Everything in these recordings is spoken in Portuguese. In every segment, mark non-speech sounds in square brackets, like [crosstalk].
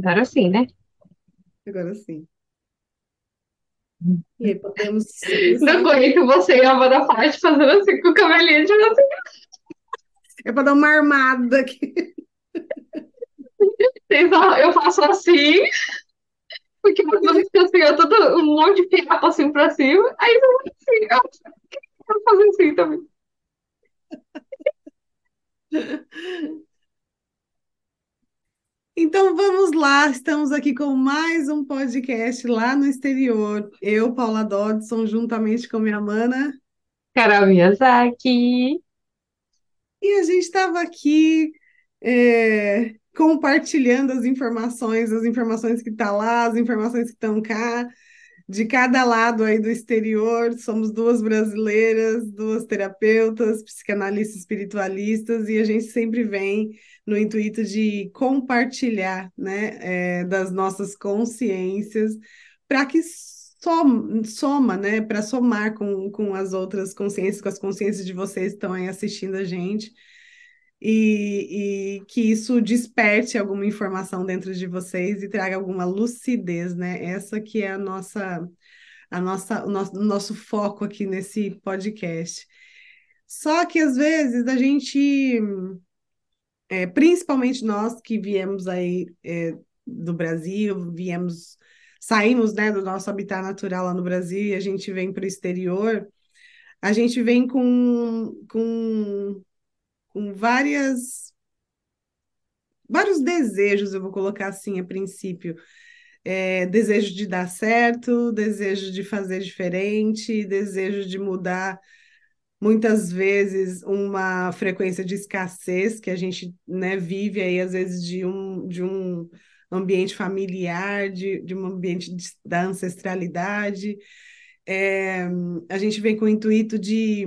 Agora sim, né? Agora sim. E aí, podemos. [laughs] Não aguento você e a Amanda Fati fazendo assim com o cabelinho de você. É para dar uma armada aqui. Eu faço assim, porque você fica assim, eu todo um monte de fiapo assim pra cima, aí eu assim, eu faço assim também. [laughs] Então vamos lá, estamos aqui com mais um podcast lá no exterior. Eu, Paula Dodson, juntamente com minha mana. Carol Miyazaki. E a gente estava aqui é, compartilhando as informações, as informações que estão tá lá, as informações que estão cá, de cada lado aí do exterior. Somos duas brasileiras, duas terapeutas, psicanalistas espiritualistas, e a gente sempre vem no intuito de compartilhar né, é, das nossas consciências para que soma, soma né, para somar com, com as outras consciências, com as consciências de vocês que estão aí assistindo a gente. E, e, que isso desperte alguma informação dentro de vocês e traga alguma lucidez, né? Essa que é a nossa, a nossa, o nosso, nosso foco aqui nesse podcast. Só que às vezes a gente é, principalmente nós que viemos aí é, do Brasil, viemos, saímos né, do nosso habitat natural lá no Brasil e a gente vem para o exterior, a gente vem com, com, com várias vários desejos, eu vou colocar assim a princípio. É, desejo de dar certo, desejo de fazer diferente, desejo de mudar muitas vezes uma frequência de escassez que a gente né, vive aí, às vezes, de um, de um ambiente familiar, de, de um ambiente de, da ancestralidade. É, a gente vem com o intuito de,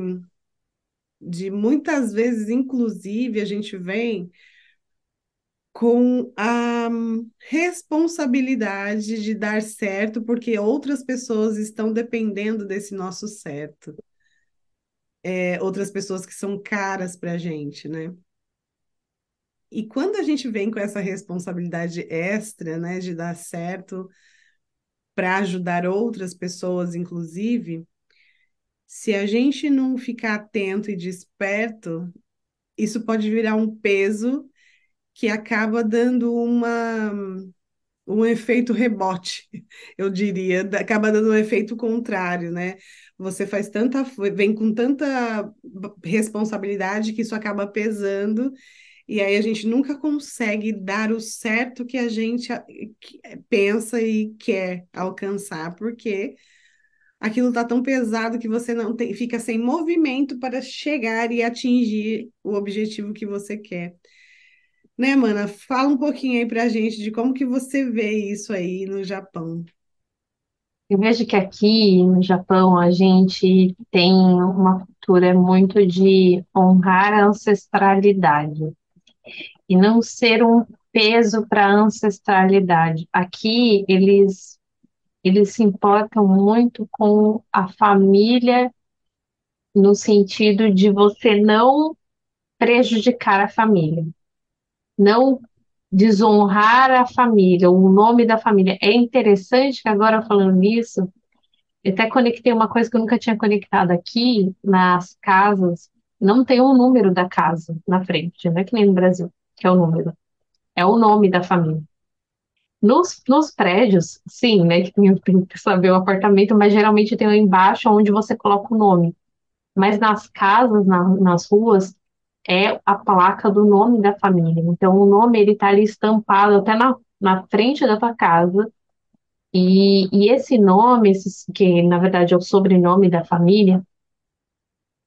de muitas vezes, inclusive, a gente vem com a responsabilidade de dar certo, porque outras pessoas estão dependendo desse nosso certo é, outras pessoas que são caras para a gente, né? E quando a gente vem com essa responsabilidade extra, né, de dar certo para ajudar outras pessoas, inclusive, se a gente não ficar atento e desperto, isso pode virar um peso que acaba dando uma um efeito rebote, [laughs] eu diria, acaba dando um efeito contrário, né? Você faz tanta, vem com tanta responsabilidade que isso acaba pesando, e aí a gente nunca consegue dar o certo que a gente pensa e quer alcançar, porque aquilo está tão pesado que você não tem, fica sem movimento para chegar e atingir o objetivo que você quer. Né, mana? Fala um pouquinho aí pra gente de como que você vê isso aí no Japão. Eu vejo que aqui no Japão a gente tem uma cultura muito de honrar a ancestralidade e não ser um peso para a ancestralidade. Aqui eles eles se importam muito com a família no sentido de você não prejudicar a família não desonrar a família, o nome da família. É interessante que agora falando nisso, eu até conectei uma coisa que eu nunca tinha conectado aqui nas casas, não tem um número da casa na frente, não é que nem no Brasil, que é o número. É o nome da família. Nos, nos prédios, sim, né, que tem, tem que saber o apartamento, mas geralmente tem lá embaixo onde você coloca o nome. Mas nas casas, na, nas ruas, é a placa do nome da família. Então, o nome ele está ali estampado até na, na frente da tua casa. E, e esse nome, esse, que na verdade é o sobrenome da família,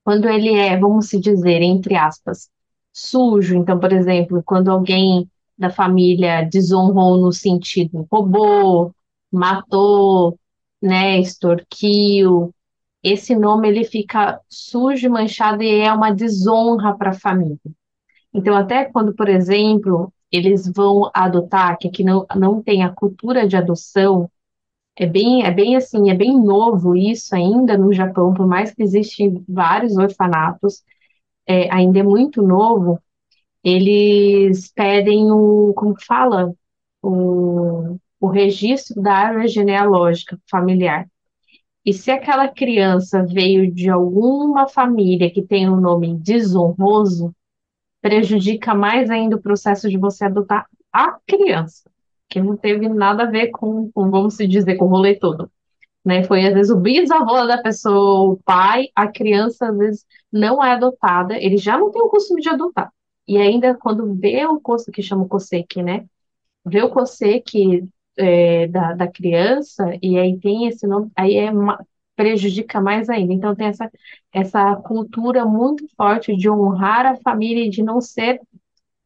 quando ele é, vamos se dizer, entre aspas, sujo, então, por exemplo, quando alguém da família desonrou no sentido roubou, matou, né, extorquiu, esse nome ele fica sujo, manchado e é uma desonra para a família. Então, até quando, por exemplo, eles vão adotar, que aqui não, não tem a cultura de adoção, é bem, é bem assim, é bem novo isso ainda no Japão, por mais que existem vários orfanatos, é, ainda é muito novo, eles pedem o, como fala, o, o registro da árvore genealógica familiar. E se aquela criança veio de alguma família que tem um nome desonroso, prejudica mais ainda o processo de você adotar a criança, que não teve nada a ver com, com vamos se dizer, com o rolê todo. Né? Foi às vezes o bisavô da pessoa, o pai, a criança às vezes não é adotada, ele já não tem o costume de adotar. E ainda quando vê o costo que chama o COSEC, né? Vê o COSEC é, da, da criança, e aí tem esse nome, aí é prejudica mais ainda. Então tem essa, essa cultura muito forte de honrar a família e de não ser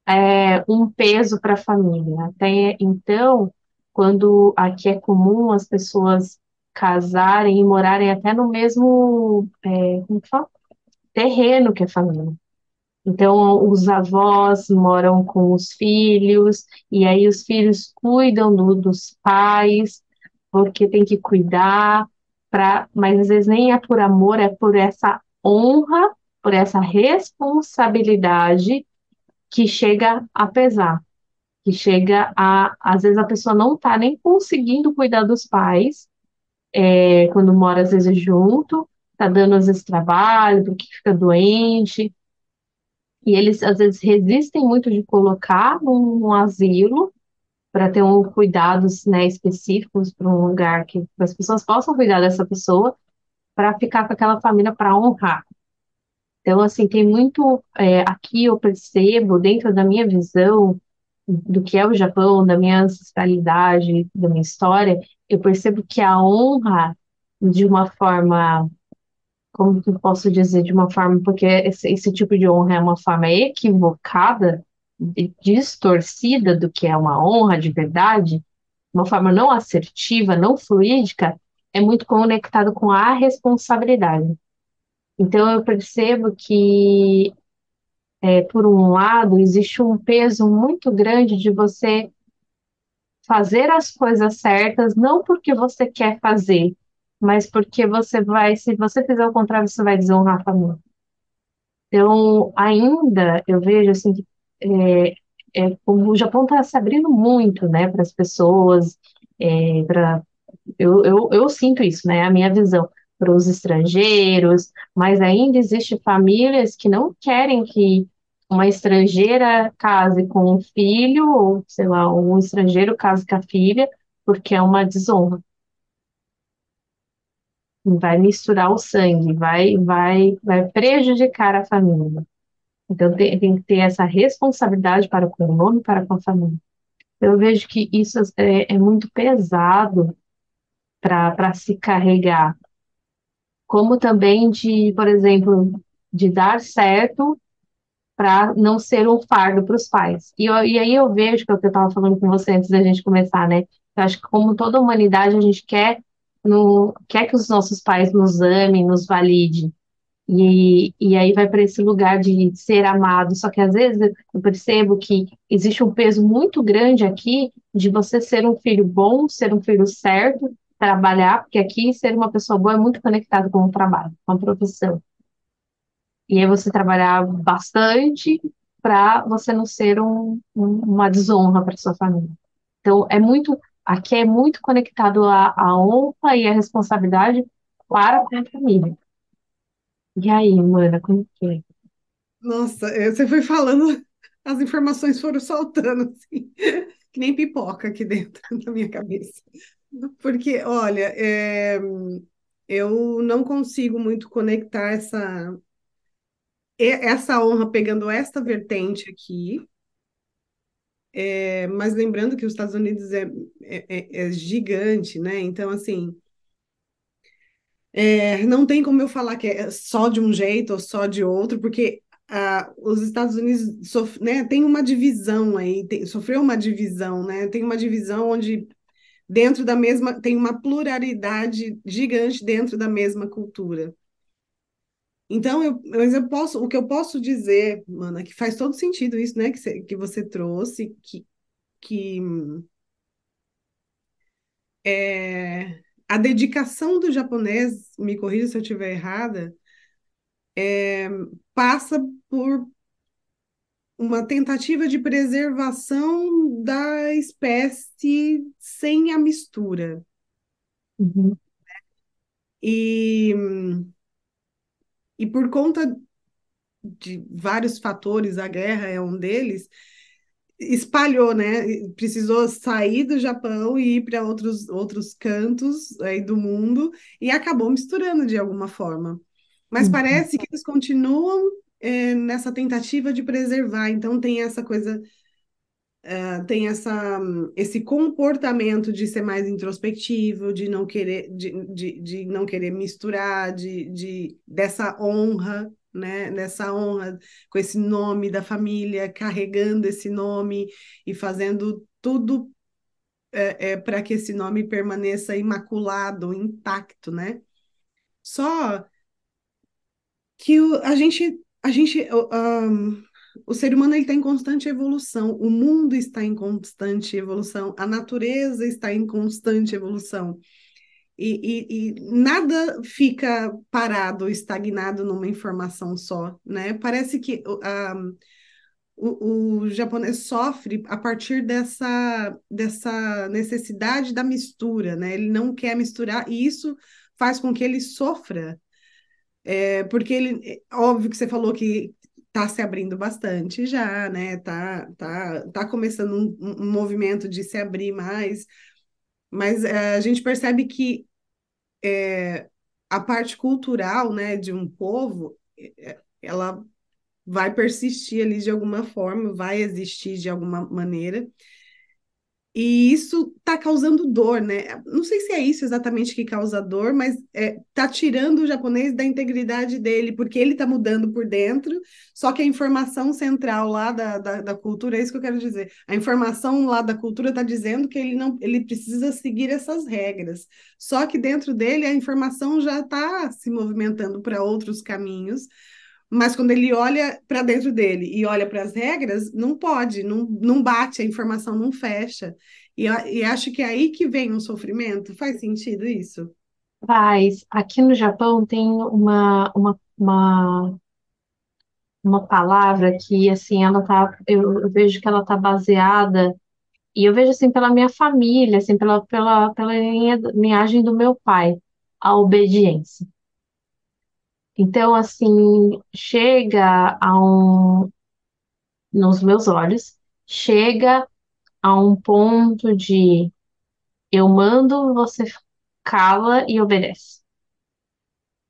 é, um peso para a família. Até então, quando aqui é comum as pessoas casarem e morarem até no mesmo é, terreno que a família. Então, os avós moram com os filhos, e aí os filhos cuidam do, dos pais, porque tem que cuidar, pra, mas às vezes nem é por amor, é por essa honra, por essa responsabilidade que chega a pesar, que chega a, às vezes a pessoa não está nem conseguindo cuidar dos pais, é, quando mora às vezes junto, está dando às vezes trabalho, porque fica doente, e eles às vezes resistem muito de colocar num asilo para ter um cuidados né, específicos para um lugar que as pessoas possam cuidar dessa pessoa para ficar com aquela família para honrar. Então, assim, tem muito é, aqui eu percebo dentro da minha visão do que é o Japão, da minha ancestralidade, da minha história, eu percebo que a honra de uma forma como que eu posso dizer, de uma forma, porque esse, esse tipo de honra é uma forma equivocada, distorcida do que é uma honra de verdade, uma forma não assertiva, não fluídica, é muito conectado com a responsabilidade. Então eu percebo que, é, por um lado, existe um peso muito grande de você fazer as coisas certas, não porque você quer fazer, mas porque você vai, se você fizer o contrário, você vai desonrar a família. Então, ainda eu vejo assim é, é, o Japão está se abrindo muito, né, para as pessoas, é, para eu, eu, eu sinto isso, né, a minha visão para os estrangeiros, mas ainda existe famílias que não querem que uma estrangeira case com um filho, ou sei lá, um estrangeiro case com a filha, porque é uma desonra vai misturar o sangue, vai, vai, vai prejudicar a família. Então tem, tem que ter essa responsabilidade para o nome, para com a família. Eu vejo que isso é, é muito pesado para se carregar, como também de, por exemplo, de dar certo para não ser um fardo para os pais. E, eu, e aí eu vejo que é o que eu estava falando com você antes da gente começar, né? Eu acho que como toda humanidade a gente quer no, quer que os nossos pais nos amem, nos valide. E, e aí vai para esse lugar de ser amado. Só que às vezes eu percebo que existe um peso muito grande aqui de você ser um filho bom, ser um filho certo, trabalhar, porque aqui ser uma pessoa boa é muito conectado com o trabalho, com a profissão. E aí você trabalhar bastante para você não ser um, um, uma desonra para sua família. Então é muito Aqui é muito conectado à, honra e à responsabilidade para com a família. E aí, mana, como que é? Nossa, você foi falando, as informações foram soltando, assim, que nem pipoca aqui dentro [laughs] da minha cabeça. Porque, olha, é, eu não consigo muito conectar essa, essa honra pegando esta vertente aqui, é, mas lembrando que os Estados Unidos é, é, é, é gigante, né? Então, assim, é, não tem como eu falar que é só de um jeito ou só de outro, porque ah, os Estados Unidos sof né, tem uma divisão aí, tem, sofreu uma divisão, né? Tem uma divisão onde dentro da mesma tem uma pluralidade gigante dentro da mesma cultura. Então, eu, mas eu posso, o que eu posso dizer, Mana, que faz todo sentido isso, né, que você, que você trouxe, que, que é, a dedicação do japonês, me corrija se eu estiver errada, é, passa por uma tentativa de preservação da espécie sem a mistura. Uhum. E, e por conta de vários fatores, a guerra é um deles, espalhou, né? Precisou sair do Japão e ir para outros, outros cantos aí do mundo e acabou misturando de alguma forma. Mas Uhum. parece que eles continuam é, nessa tentativa de preservar. Então tem essa coisa, uh, tem essa, esse comportamento de ser mais introspectivo, de não querer, de, de, de não querer misturar, de, de dessa honra né, nessa honra, com esse nome da família, carregando esse nome e fazendo tudo é, é, para que esse nome permaneça imaculado, intacto, né? Só que o, a gente, a gente, um, o ser humano está em constante evolução, o mundo está em constante evolução, a natureza está em constante evolução. E, e, e, nada fica parado, estagnado numa informação só, né? Parece que um, o, o japonês sofre a partir dessa, dessa necessidade da mistura, né? Ele não quer misturar, e isso faz com que ele sofra. É, porque ele, é óbvio que você falou que está se abrindo bastante já, né? Tá, tá, tá começando um, um movimento de se abrir mais, mas é, a gente percebe que é, a parte cultural, né, de um povo, é, ela vai persistir ali de alguma forma, vai existir de alguma maneira. E isso está causando dor, né? Não sei se é isso exatamente que causa dor, mas está é, tirando o japonês da integridade dele, porque ele está mudando por dentro, só que a informação central lá da, da, da, cultura, é isso que eu quero dizer. A informação lá da cultura está dizendo que ele não ele precisa seguir essas regras. Só que dentro dele a informação já está se movimentando para outros caminhos mas quando ele olha para dentro dele e olha para as regras, não pode, não, não bate, a informação não fecha. E, e acho que é aí que vem um sofrimento. Faz sentido isso? Faz. Aqui no Japão tem uma, uma, uma, uma palavra que, assim, ela tá, eu, eu vejo que ela tá baseada, e eu vejo, assim, pela minha família, assim, pela, pela, pela linha, linhagem do meu pai, a obediência. Então, assim, chega a um, nos meus olhos, chega a um ponto de eu mando, você cala e obedece.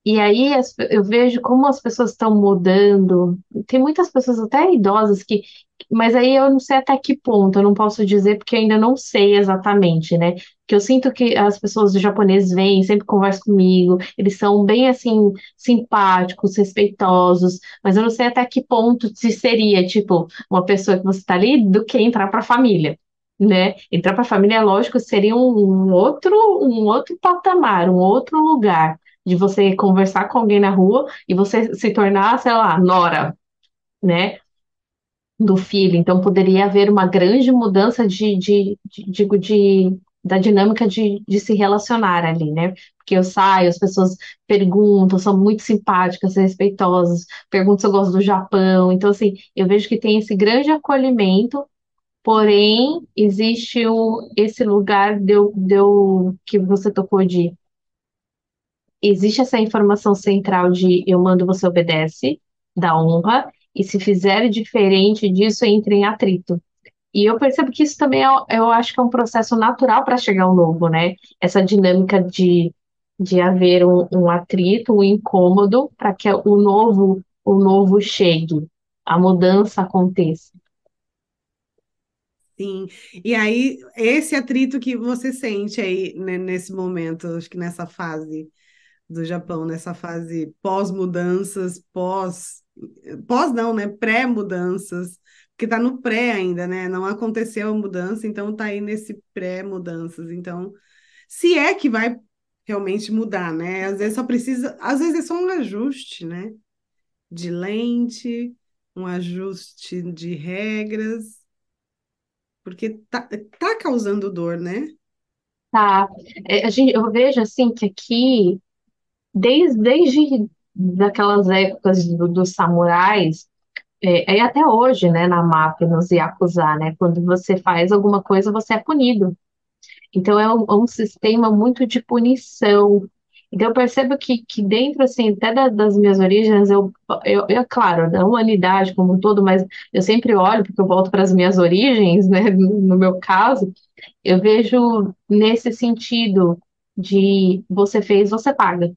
E aí as- eu vejo como as pessoas estão mudando. Tem muitas pessoas, até idosas, que. Mas aí eu não sei até que ponto, eu não posso dizer porque eu ainda não sei exatamente, né? Que eu sinto que as pessoas do japonês vêm, sempre conversam comigo, eles são bem assim, simpáticos, respeitosos, mas eu não sei até que ponto se seria, tipo, uma pessoa que você tá ali do que entrar para a família. Né? Entrar para a família, lógico, seria um um outro, um outro patamar, um outro lugar de você conversar com alguém na rua e você se tornar, sei lá, nora, né, do filho. Então poderia haver uma grande mudança de, de, de, digo, de, da dinâmica de, de se relacionar ali, né? Porque eu saio, as pessoas perguntam, são muito simpáticas, respeitosas, perguntam se eu gosto do Japão. Então, assim, eu vejo que tem esse grande acolhimento. Porém, existe o, esse lugar deu, deu, que você tocou de existe essa informação central de eu mando, você obedece, da honra, e se fizer diferente disso, entra em atrito. E eu percebo que isso também é, eu acho que é um processo natural para chegar ao novo, né? Essa dinâmica de, de haver um, um atrito, um incômodo, para que o novo, o novo chegue, a mudança aconteça. Sim. E aí, esse atrito que você sente aí, né, nesse momento, acho que nessa fase do Japão, nessa fase pós-mudanças, pós, pós não, né? Pré-mudanças, porque tá no pré ainda, né? Não aconteceu a mudança, então tá aí nesse pré-mudanças. Então, se é que vai realmente mudar, né? Às vezes só precisa, às vezes é só um ajuste, né? De lente, um ajuste de regras, porque tá, tá causando dor, né? Tá. É, a gente, eu vejo assim que aqui desde, desde daquelas épocas do- dos samurais, é, é até hoje, né, na máfia, nos Yakuza, né, quando você faz alguma coisa, você é punido. Então é um, é um sistema muito de punição. Então eu percebo que, que dentro, assim, até da- das minhas origens, eu, eu, eu, claro, da humanidade como um todo, mas eu sempre olho, porque eu volto para as minhas origens, né, no no meu caso, eu vejo nesse sentido de você fez, você paga.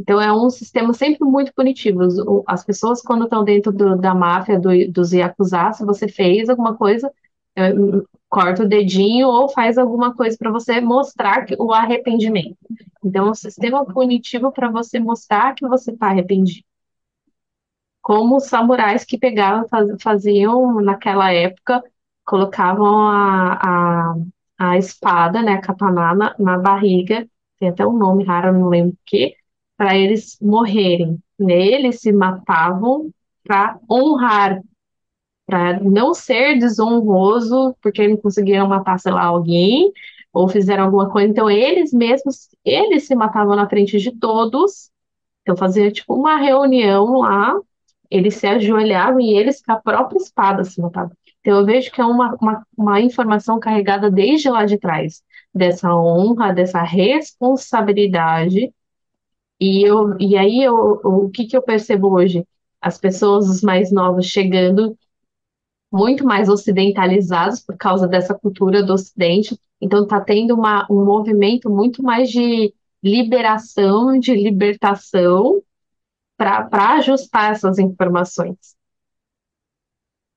Então é um sistema sempre muito punitivo. As pessoas, quando estão dentro do- da máfia, do, dos Yakuza, se você fez alguma coisa, é, corta o dedinho ou faz alguma coisa para você mostrar o arrependimento. Então, é um sistema punitivo para você mostrar que você está arrependido. Como os samurais que pegavam, faz- faziam naquela época, colocavam a, a, a espada, né, a katana na, na barriga, tem até um nome raro, não lembro o quê, para eles morrerem. Né? Eles se matavam para honrar, para não ser desonroso, porque não conseguiram matar, sei lá, alguém, ou fizeram alguma coisa. Então, eles mesmos, eles se matavam na frente de todos então fazia tipo uma reunião lá, eles se ajoelhavam e eles com a própria espada se matavam. Então eu vejo que é uma, uma, uma informação carregada desde lá de trás, dessa honra, dessa responsabilidade. E, eu, e aí eu, o que, que eu percebo hoje? As pessoas, os mais novos, chegando muito mais ocidentalizados por causa dessa cultura do Ocidente. Então está tendo uma, um movimento muito mais de liberação, de libertação para ajustar essas informações.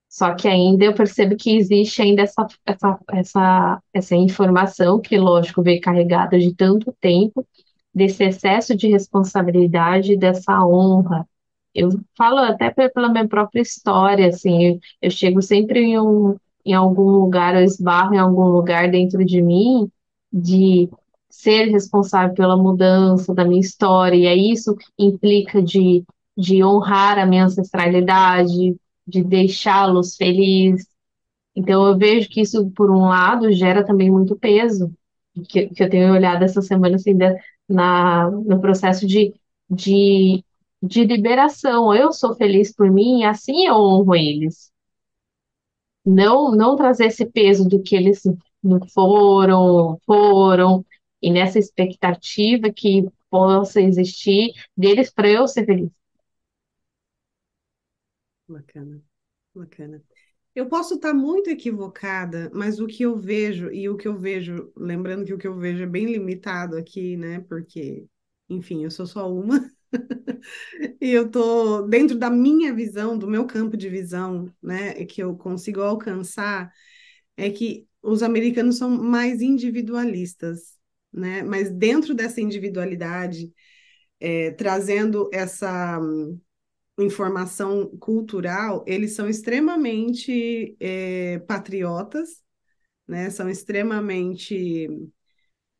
Só que ainda eu percebo que existe ainda essa, essa, essa, essa informação que, lógico, veio carregada de tanto tempo, desse excesso de responsabilidade, dessa honra. Eu falo até pe- pela minha própria história, assim, eu, eu chego sempre em, um, em algum lugar, eu esbarro em algum lugar dentro de mim de ser responsável pela mudança da minha história, e aí isso implica de, de honrar a minha ancestralidade, de deixá-los felizes. Então eu vejo que isso, por um lado, gera também muito peso, que, que eu tenho olhado essa semana assim, da- na, no processo de, de, de liberação. Eu sou feliz por mim assim eu honro eles. Não, não trazer esse peso do que eles não foram, foram, e nessa expectativa que possa existir deles para eu ser feliz. Bacana, bacana. Eu posso estar muito equivocada, mas o que eu vejo, e o que eu vejo, lembrando que o que eu vejo é bem limitado aqui, né? Porque, enfim, eu sou só uma, [laughs] e eu tô dentro da minha visão, do meu campo de visão, né? Que eu consigo alcançar, é que os americanos são mais individualistas, né? Mas dentro dessa individualidade, é, trazendo essa informação cultural, eles são extremamente é, patriotas, né? São extremamente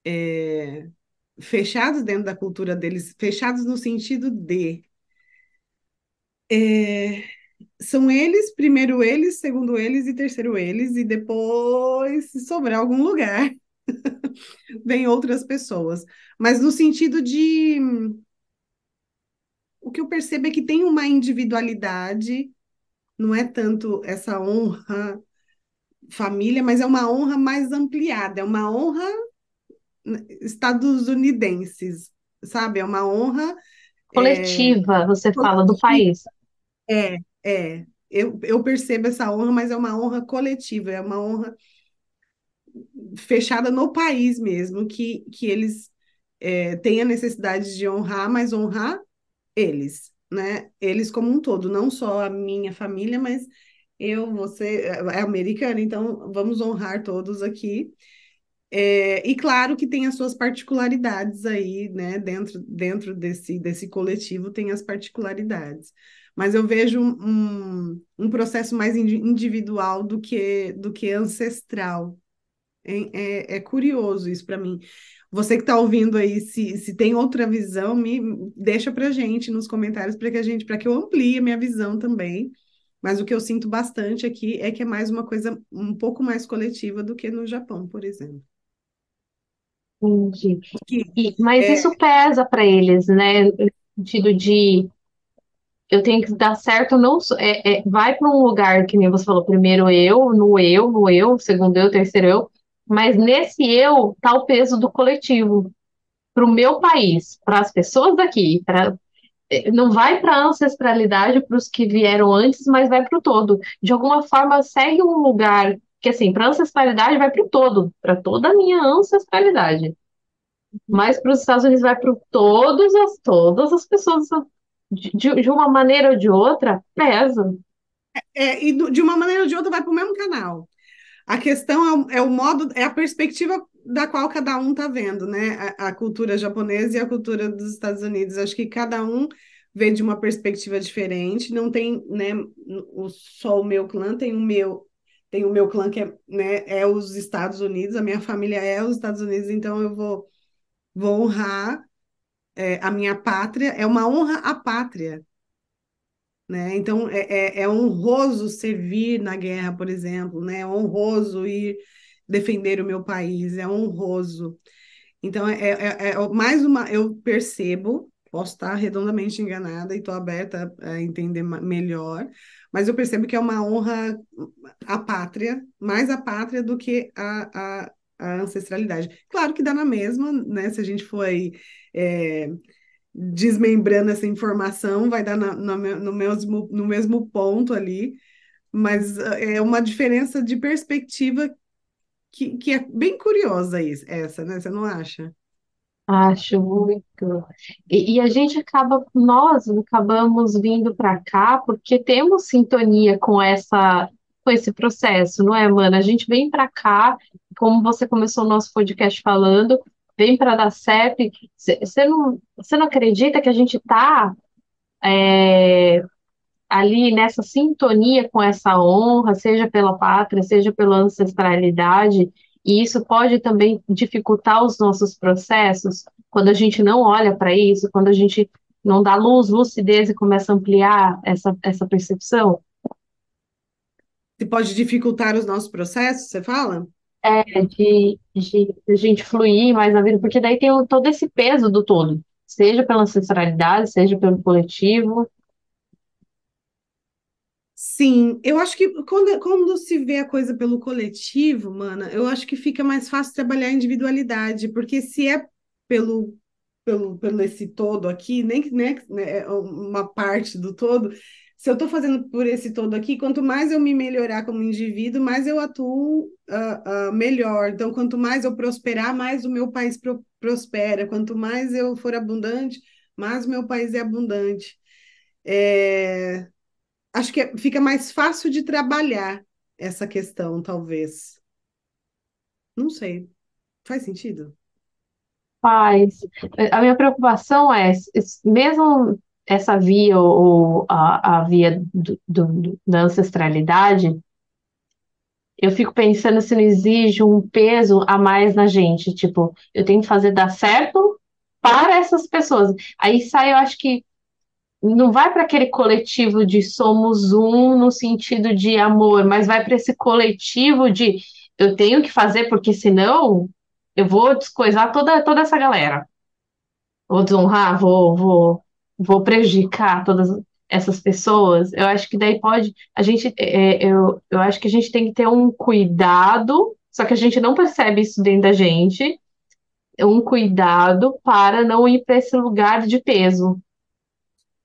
é, fechados dentro da cultura deles, fechados no sentido de é, são eles, primeiro eles, segundo eles e terceiro eles, e depois, se sobrar algum lugar, [laughs] vem outras pessoas. Mas no sentido de que eu percebo é que tem uma individualidade, não é tanto essa honra família, mas é uma honra mais ampliada, é uma honra estadunidenses, sabe? É uma honra é, Coletiva, você fala do coletiva. país. É, é. Eu, eu percebo essa honra, mas é uma honra coletiva, é uma honra fechada no país mesmo, que, que eles é, têm a necessidade de honrar, mas honrar eles, né? Eles como um todo, não só a minha família, mas eu, você é americana, então vamos honrar todos aqui. É, e claro que tem as suas particularidades aí, né? Dentro, dentro desse, desse coletivo tem as particularidades. Mas eu vejo um, um processo mais individual do que, do que ancestral. É, é, é curioso isso para mim. Você que está ouvindo aí, se, se tem outra visão, me deixa para gente nos comentários para que a gente, para que eu amplie a minha visão também. Mas o que eu sinto bastante aqui é que é mais uma coisa um pouco mais coletiva do que no Japão, por exemplo. Entendi. E, mas é, isso pesa para eles, né? No sentido de eu tenho que dar certo, não é, é, vai para um lugar que nem você falou, primeiro eu, no eu, no eu, segundo eu, terceiro eu, mas nesse eu tá o peso do coletivo para o meu país, para as pessoas daqui, para é, não vai para a ancestralidade para os que vieram antes, mas vai para o todo. De alguma forma segue um lugar que assim, para ancestralidade vai para o todo, para toda a minha ancestralidade. Mas para os Estados Unidos vai para todas as todas as pessoas de, de uma maneira ou de outra pesa. É, e de uma maneira ou de outra vai para o mesmo canal. A questão é o, é o, modo, é a perspectiva da qual cada um está vendo, né? A, a, cultura japonesa e a cultura dos Estados Unidos. Acho que cada um vê de uma perspectiva diferente. Não tem, né? O, só o meu clã tem o meu, tem o meu clã que é, né, é os Estados Unidos. A minha família é os Estados Unidos. Então eu vou, vou honrar é, a minha pátria. É uma honra à pátria. Né? Então, é, é, é, honroso servir na guerra, por exemplo, né? é honroso ir defender o meu país, é honroso. Então, é, é, é mais uma, eu percebo, posso estar redondamente enganada e estou aberta a entender melhor, mas eu percebo que é uma honra à pátria, mais à pátria do que a, a, a ancestralidade. Claro que dá na mesma, né? Se a gente aí, é, desmembrando essa informação, vai dar na, na, no, mesmo, no mesmo ponto ali, mas eh, é uma diferença de perspectiva que, que é bem curiosa isso, essa, né? Você não acha? Acho muito. E, e a gente acaba, nós acabamos vindo para cá porque temos sintonia com essa, com esse processo, não é, Mana? A gente vem para cá, como você começou o nosso podcast falando, vem para dar certo. Você não, você não acredita que a gente está é, ali nessa sintonia com essa honra, seja pela pátria, seja pela ancestralidade, e isso pode também dificultar os nossos processos quando a gente não olha para isso, quando a gente não dá luz, lucidez e começa a ampliar essa, essa percepção? Se pode dificultar os nossos processos, você fala? É, de, de, de gente fluir mais na vida, porque daí tem todo esse peso do todo, seja pela ancestralidade, seja pelo coletivo. Sim, eu acho que quando, quando se vê a coisa pelo coletivo, mana, eu acho que fica mais fácil trabalhar a individualidade, porque se é pelo, pelo, pelo esse todo aqui, nem que né, é uma parte do todo, se eu estou fazendo por esse todo aqui, quanto mais eu me melhorar como indivíduo, mais eu atuo uh, uh, melhor. Então, quanto mais eu prosperar, mais o meu país pro prospera. Quanto mais eu for abundante, mais o meu país é abundante. É... Acho que é, fica mais fácil de trabalhar essa questão, talvez. Não sei. Faz sentido? Faz. A minha preocupação é, mesmo essa via ou a, a via do, do, da ancestralidade, eu fico pensando se não exige um peso a mais na gente, tipo, eu tenho que fazer dar certo para essas pessoas. Aí sai, eu acho que não vai para aquele coletivo de somos um no sentido de amor, mas vai para esse coletivo de eu tenho que fazer porque senão eu vou descoisar toda, toda essa galera. Vou desonrar, vou, vou vou prejudicar todas essas pessoas, eu acho que daí pode, a gente, é, eu, eu acho que a gente tem que ter um cuidado, só que a gente não percebe isso dentro da gente, um cuidado para não ir para esse lugar de peso.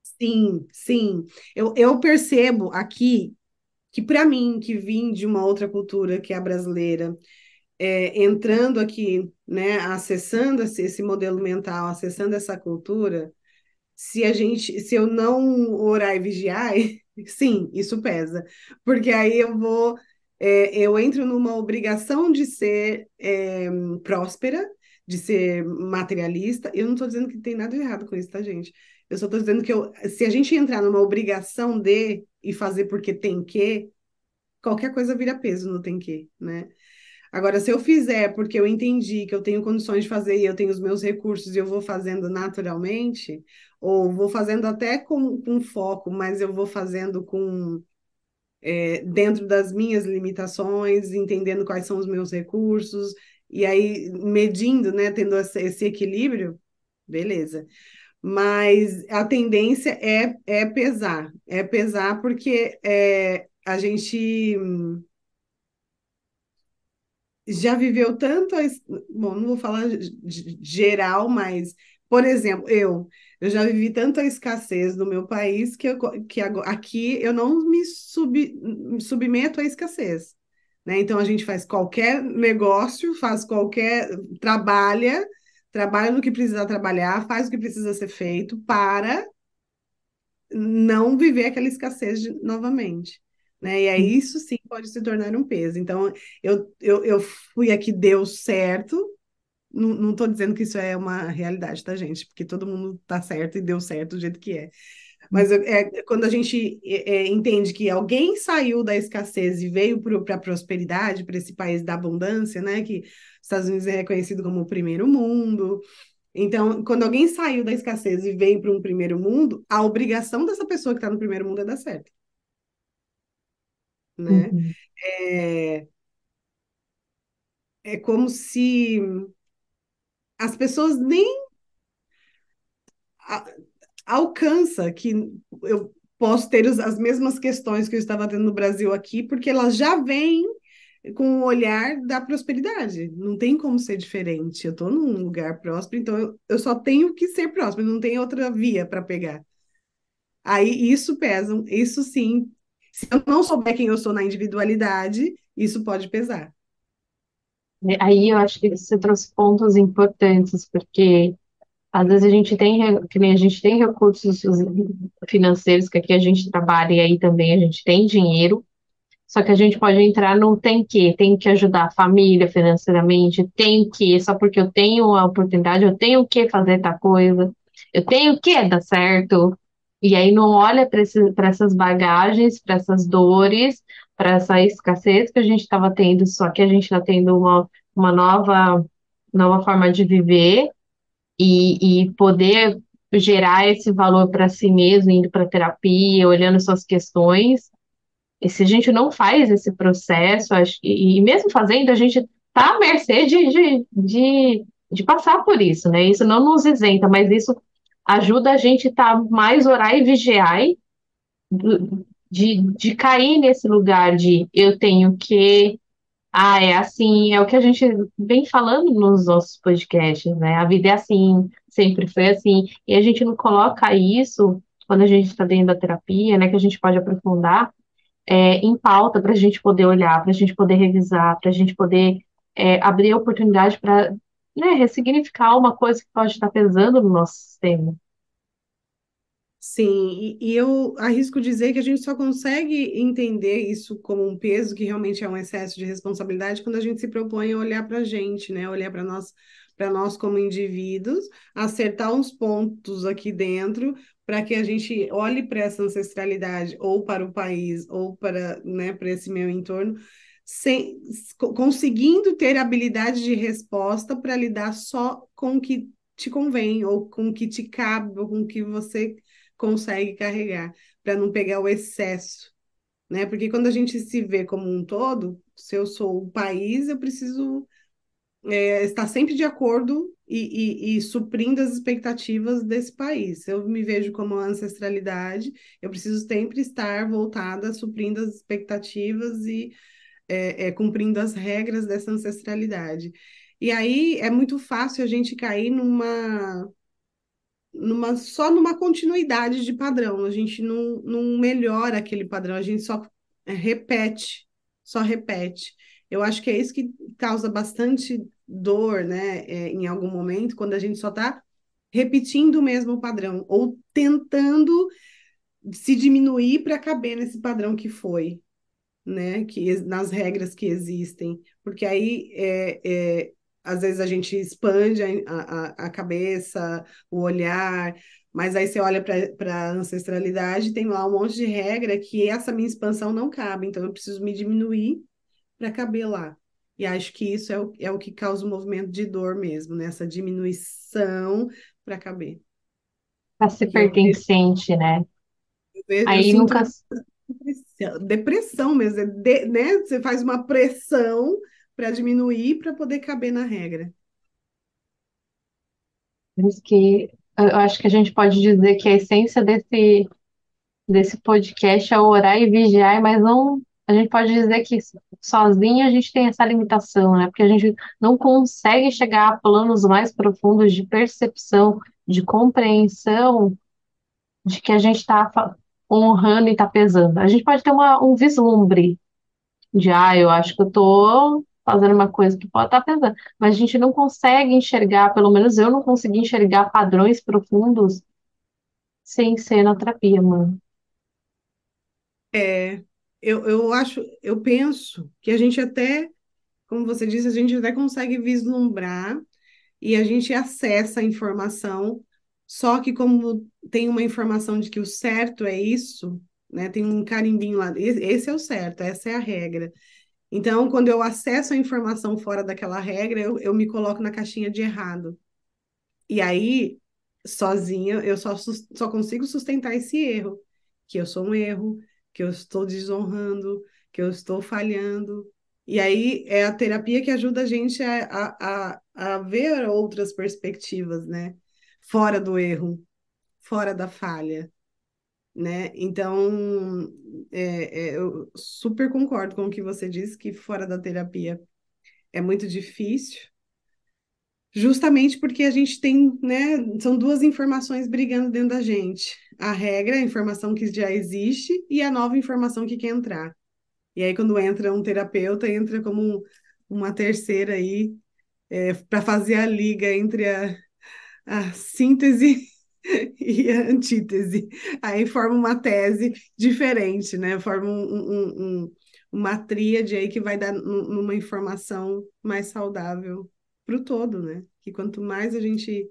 Sim, sim. Eu, eu percebo aqui que para mim, que vim de uma outra cultura que é a brasileira, é, entrando aqui, né, acessando esse, esse modelo mental, acessando essa cultura, se a gente, se eu não orar e vigiar, [laughs] sim, isso pesa, porque aí eu vou, é, eu entro numa obrigação de ser é, próspera, de ser materialista. Eu não estou dizendo que tem nada de errado com isso, tá, gente? Eu só estou dizendo que eu, se a gente entrar numa obrigação de e fazer porque tem que, qualquer coisa vira peso no tem que, né? Agora, se eu fizer porque eu entendi que eu tenho condições de fazer e eu tenho os meus recursos e eu vou fazendo naturalmente, ou vou fazendo até com, com foco, mas eu vou fazendo com é, dentro das minhas limitações, entendendo quais são os meus recursos, e aí medindo, né, tendo esse, equilíbrio, beleza. mas a tendência é, é pesar, é pesar porque é, a gente já viveu tanto, a, bom, não vou falar geral, mas, por exemplo, eu, eu já vivi tanto a escassez no meu país que, eu, que aqui eu não me, sub, me submeto à escassez. Né? Então a gente faz qualquer negócio, faz qualquer, trabalha, trabalha no que precisa trabalhar, faz o que precisa ser feito para não viver aquela escassez de, novamente. Né? E aí isso sim pode se tornar um peso. Então, eu, eu, eu fui aqui, deu certo. Não estou dizendo que isso é uma realidade, tá, gente? Porque todo mundo tá certo e deu certo do jeito que é. Mas é, quando a gente é, é, entende que alguém saiu da escassez e veio para a prosperidade, para esse país da abundância, né? Que os Estados Unidos é reconhecido como o primeiro mundo. Então, quando alguém saiu da escassez e veio para um primeiro mundo, a obrigação dessa pessoa que está no primeiro mundo é dar certo né? Uhum. É, é como se as pessoas nem a, alcança que eu posso ter as mesmas questões que eu estava tendo no Brasil aqui, porque elas já vêm com o olhar da prosperidade. Não tem como ser diferente. Eu estou num lugar próspero, então eu, eu só tenho que ser próspero, não tem outra via para pegar. Aí isso pesa, isso sim se eu não souber quem eu sou na individualidade, isso pode pesar. É, aí eu acho que você trouxe pontos importantes, porque às vezes a gente tem, que nem a gente tem recursos financeiros, que aqui a gente trabalha e aí também a gente tem dinheiro, só que a gente pode entrar no tem que, tem que ajudar a família financeiramente, tem que, só porque eu tenho a oportunidade, eu tenho que fazer tal coisa, eu tenho que dar certo, e aí não olha para essas bagagens, para essas dores, para essa escassez que a gente estava tendo, só que a gente está tendo uma, uma nova, nova forma de viver e, e poder gerar esse valor para si mesmo, indo para terapia, olhando suas questões. E se a gente não faz esse processo, acho, e, e mesmo fazendo, a gente está à mercê de, de, de, de passar por isso, né? Isso não nos isenta, mas isso ajuda a gente a tá mais orar e vigiar de, de cair nesse lugar de eu tenho que. Ah, é assim, é o que a gente vem falando nos nossos podcasts, né? A vida é assim, sempre foi assim, e a gente não coloca isso quando a gente está dentro da terapia, né? Que a gente pode aprofundar é, em pauta para a gente poder olhar, para a gente poder revisar, para a gente poder é, abrir oportunidade para né, ressignificar uma coisa que pode estar pesando no nosso sistema. Sim, e, e, eu arrisco dizer que a gente só consegue entender isso como um peso, que realmente é um excesso de responsabilidade, quando a gente se propõe a olhar para a gente, né? Olhar para nós, para nós como indivíduos, acertar uns pontos aqui dentro, para que a gente olhe para essa ancestralidade, ou para o país, ou para, né, para esse meu entorno, sem, conseguindo ter habilidade de resposta para lidar só com o que te convém, ou com o que te cabe, ou com o que você consegue carregar, para não pegar o excesso. Né? Porque quando a gente se vê como um todo, se eu sou o país, eu preciso é, estar sempre de acordo e, e, e, suprindo as expectativas desse país. Se eu me vejo como ancestralidade, eu preciso sempre estar voltada, suprindo as expectativas e é, é, cumprindo as regras dessa ancestralidade. E aí é muito fácil a gente cair numa, numa, só numa continuidade de padrão. A gente não, não melhora aquele padrão, a gente só é, repete, só repete. Eu acho que é isso que causa bastante dor, né, é, em algum momento, quando a gente só está repetindo o mesmo padrão ou tentando se diminuir para caber nesse padrão que foi, né, que nas regras que existem, porque aí é, é, às vezes a gente expande a, a, a cabeça, o olhar, mas aí você olha para a ancestralidade, tem lá um monte de regra que essa minha expansão não cabe, então eu preciso me diminuir para caber lá. E acho que isso é o, é o que causa o movimento de dor mesmo, né? Essa diminuição para caber. Para ser pertencente, né? Aí nunca. Depressão, mesmo, é né? Você faz uma pressão para diminuir para poder caber na regra. Que eu acho que a gente pode dizer que a essência desse, desse podcast é orar e vigiar, mas não, a gente pode dizer que sozinho a gente tem essa limitação, né? Porque a gente não consegue chegar a planos mais profundos de percepção, de compreensão de que a gente está honrando e está pesando. A gente pode ter uma, um vislumbre de, ah, eu acho que eu estou fazendo uma coisa que pode estar tá pesando, mas a gente não consegue enxergar, pelo menos eu não consegui enxergar padrões profundos sem ser na terapia, mano. É, eu, eu acho, eu penso que a gente até, como você disse, a gente até consegue vislumbrar e a gente acessa a informação, só que como tem uma informação de que o certo é isso, né? Tem um carimbinho lá, esse é o certo, essa é a regra. Então, quando eu acesso a informação fora daquela regra, eu, eu me coloco na caixinha de errado. E aí, sozinha, eu só, só consigo sustentar esse erro, que eu sou um erro, que eu estou desonrando, que eu estou falhando. E aí é a terapia que ajuda a gente a, a, a ver outras perspectivas, né? Fora do erro, fora da falha né? Então, é, é, eu super concordo com o que você disse, que fora da terapia é muito difícil, justamente porque a gente tem, né? São duas informações brigando dentro da gente. A regra, a informação que já existe, e a nova informação que quer entrar. E aí, quando entra um terapeuta, entra como uma terceira aí, é, para fazer a liga entre a, a síntese [laughs] e a antítese. Aí forma uma tese diferente, né? Forma um, um, um, uma tríade aí que vai dar uma informação mais saudável para o todo, né? Que quanto mais a gente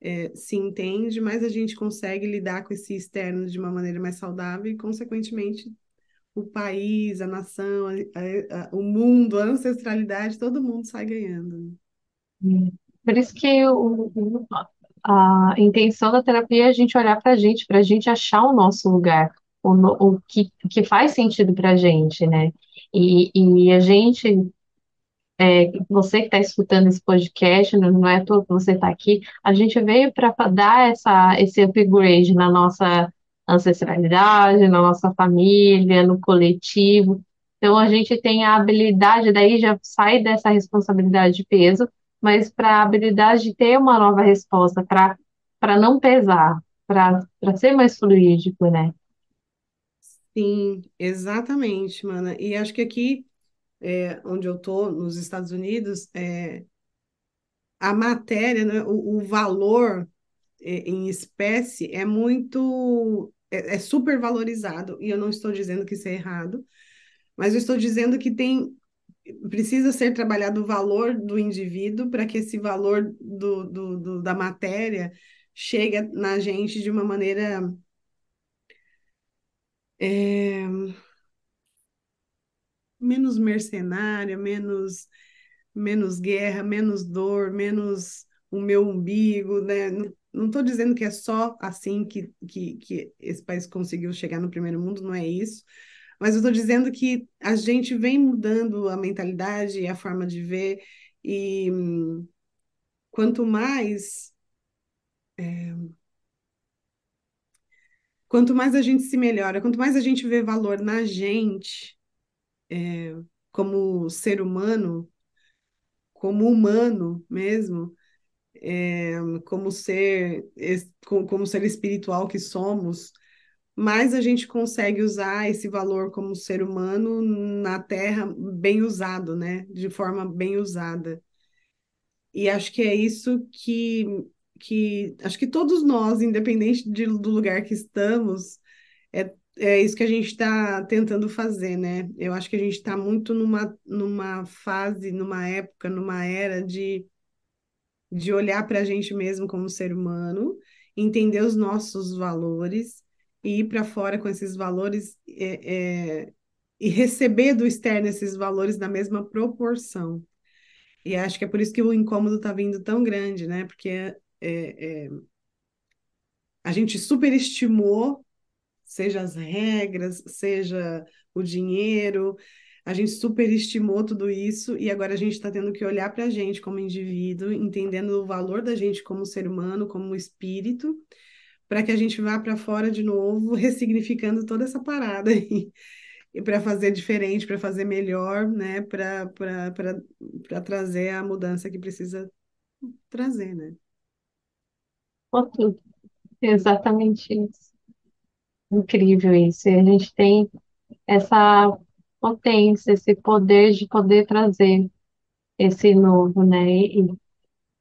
é, se entende, mais a gente consegue lidar com esse externo de uma maneira mais saudável e, consequentemente, o país, a nação, a, a, o mundo, a ancestralidade, todo mundo sai ganhando. Né? Por isso que o, a intenção da terapia é a gente olhar para a gente, para a gente achar o nosso lugar, o, o que, que faz sentido para a gente, né? E, e a gente, é, você que está escutando esse podcast, não é todo que você está aqui, a gente veio para dar essa, esse upgrade na nossa ancestralidade, na nossa família, no coletivo. Então a gente tem a habilidade, daí já sai dessa responsabilidade de peso mas para a habilidade de ter uma nova resposta, para não pesar, para ser mais fluídico, né? Sim, exatamente, mana. E acho que aqui, é, onde eu tô, nos Estados Unidos, é, a matéria, né, o, o valor é, em espécie é muito, é, é super valorizado. E eu não estou dizendo que isso é errado, mas eu estou dizendo que tem precisa ser trabalhado o valor do indivíduo para que esse valor do, do, do, da matéria chegue na gente de uma maneira é, menos mercenária, menos, menos guerra, menos dor, menos o meu umbigo, né? Não estou dizendo que é só assim que, que, que esse país conseguiu chegar no primeiro mundo, não é isso mas eu estou dizendo que a gente vem mudando a mentalidade e a forma de ver, e quanto mais. É, quanto mais a gente se melhora, quanto mais a gente vê valor na gente, é, como ser humano, como humano mesmo, é, como ser, como ser espiritual que somos, mais a gente consegue usar esse valor como ser humano na Terra bem usado, né? De forma bem usada. E acho que é isso que, que acho que todos nós, independente de, do lugar que estamos, é, é isso que a gente está tentando fazer, né? Eu acho que a gente está muito numa, numa fase, numa época, numa era de, de olhar para a gente mesmo como ser humano, entender os nossos valores e ir para fora com esses valores é, é, e receber do externo esses valores na mesma proporção. E acho que é por isso que o incômodo está vindo tão grande, né? Porque é, é, a gente superestimou, seja as regras, seja o dinheiro, a gente superestimou tudo isso e agora a gente está tendo que olhar para a gente como indivíduo, entendendo o valor da gente como ser humano, como espírito, para que a gente vá para fora de novo, [laughs] ressignificando toda essa parada aí. E para fazer diferente, para fazer melhor, né? Para trazer a mudança que precisa trazer, né? Por tudo. Exatamente isso. Incrível isso. A gente tem essa potência, esse poder de poder trazer esse novo, né? E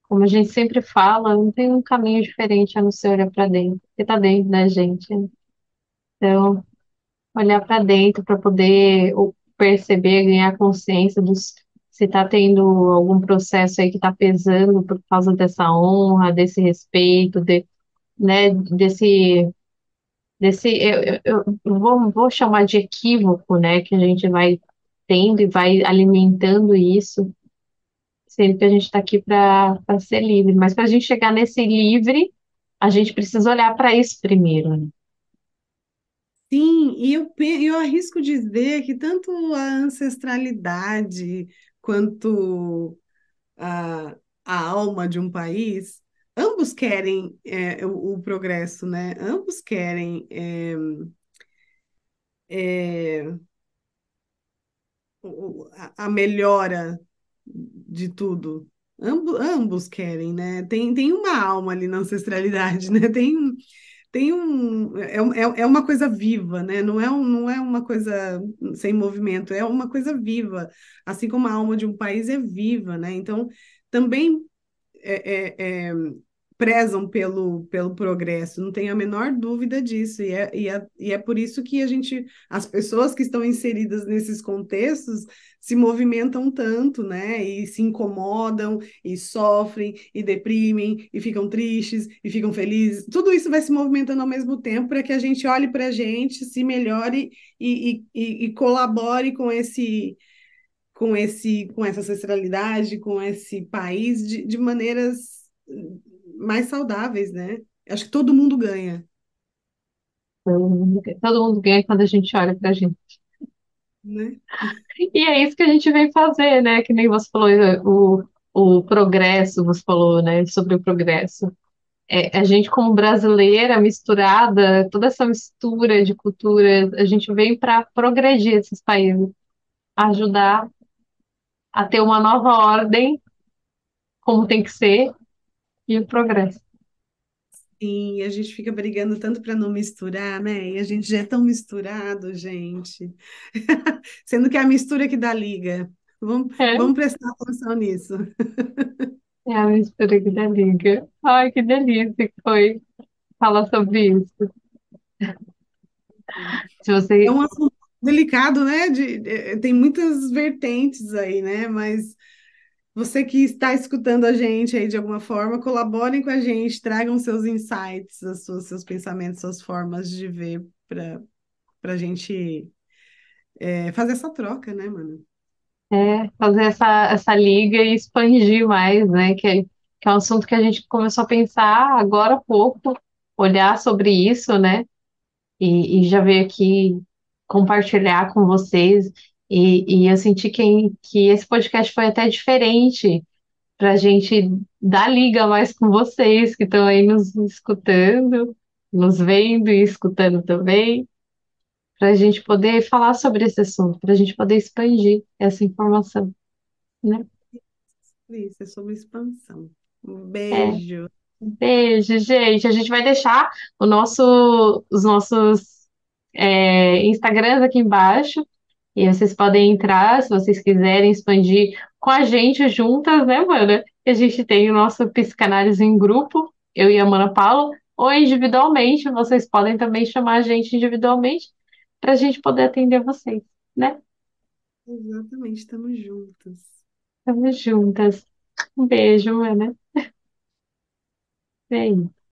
como a gente sempre fala, não tem um caminho diferente a não ser olhar para dentro, que está dentro da gente. né? Então, olhar para dentro para poder perceber, ganhar consciência dos se está tendo algum processo aí que está pesando por causa dessa honra, desse respeito, de, né, desse desse eu, eu, eu vou, vou chamar de equívoco, né, que a gente vai tendo e vai alimentando isso, sendo que a gente está aqui para ser livre, mas para a gente chegar nesse livre, a gente precisa olhar para isso primeiro, né? Sim, e eu, eu arrisco dizer que tanto a ancestralidade quanto a, a alma de um país, ambos querem é, o, o progresso, né? Ambos querem é, é, a melhora de tudo. Ambos, querem, né? Tem, tem uma alma ali na ancestralidade, [laughs] né? Tem, tem um. É, é, é uma coisa viva, né? Não é, um, não é uma coisa sem movimento, é uma coisa viva. Assim como a alma de um país é viva, né? Então, também é, é, é, prezam pelo, pelo progresso, não tenho a menor dúvida disso, e é, e, é, e é por isso que a gente, as pessoas que estão inseridas nesses contextos se movimentam tanto, né? E se incomodam, e sofrem, e deprimem, e ficam tristes, e ficam felizes. Tudo isso vai se movimentando ao mesmo tempo para que a gente olhe para a gente, se melhore e, e, e, colabore com esse com esse, com essa ancestralidade, com esse país de, de maneiras mais saudáveis, né? Acho que todo mundo ganha, Todo mundo, todo mundo ganha quando a gente olha para a gente. né? E é isso que a gente vem fazer, né? Que nem você falou, o, o progresso, você falou, né? Sobre o progresso. É, a gente, como brasileira, misturada, toda essa mistura de culturas, a gente vem para progredir esses países, ajudar a ter uma nova ordem, como tem que ser, e o progresso. E a gente fica brigando tanto para não misturar, né? E a gente já é tão misturado, gente. [laughs] Sendo que é a mistura que dá liga. Vamos, É, vamos prestar atenção nisso. [laughs] é a mistura que dá liga. Ai, que delícia que foi falar sobre isso. Se É você um assunto delicado, né? De, de- tem muitas vertentes aí, né? Mas Você que está escutando a gente aí de alguma forma, colaborem com a gente, tragam seus insights, as suas, seus pensamentos, suas formas de ver para a gente é, fazer essa troca, né, mano? É, fazer essa, essa liga e expandir mais, né? Que, é- que é um assunto que a gente começou a pensar agora há pouco, olhar sobre isso, né? E, e já veio aqui compartilhar com vocês. E, e eu senti que, que esse podcast foi até diferente para a gente dar liga mais com vocês que estão aí nos escutando, nos vendo e escutando também, para a gente poder falar sobre esse assunto, para a gente poder expandir essa informação, né? Isso, é sobre expansão. Um É, beijo. beijo, gente. A gente vai deixar o nosso, os nossos é, Instagrams aqui embaixo. E vocês podem entrar se vocês quiserem expandir com a gente juntas, né, mana? A gente tem o nosso psicanálise em grupo, eu e a Mana Paula, ou individualmente. Vocês podem também chamar a gente individualmente para a gente poder atender vocês, né? Exatamente, estamos juntos. Estamos juntas. Um beijo, mana. [laughs] Beijo.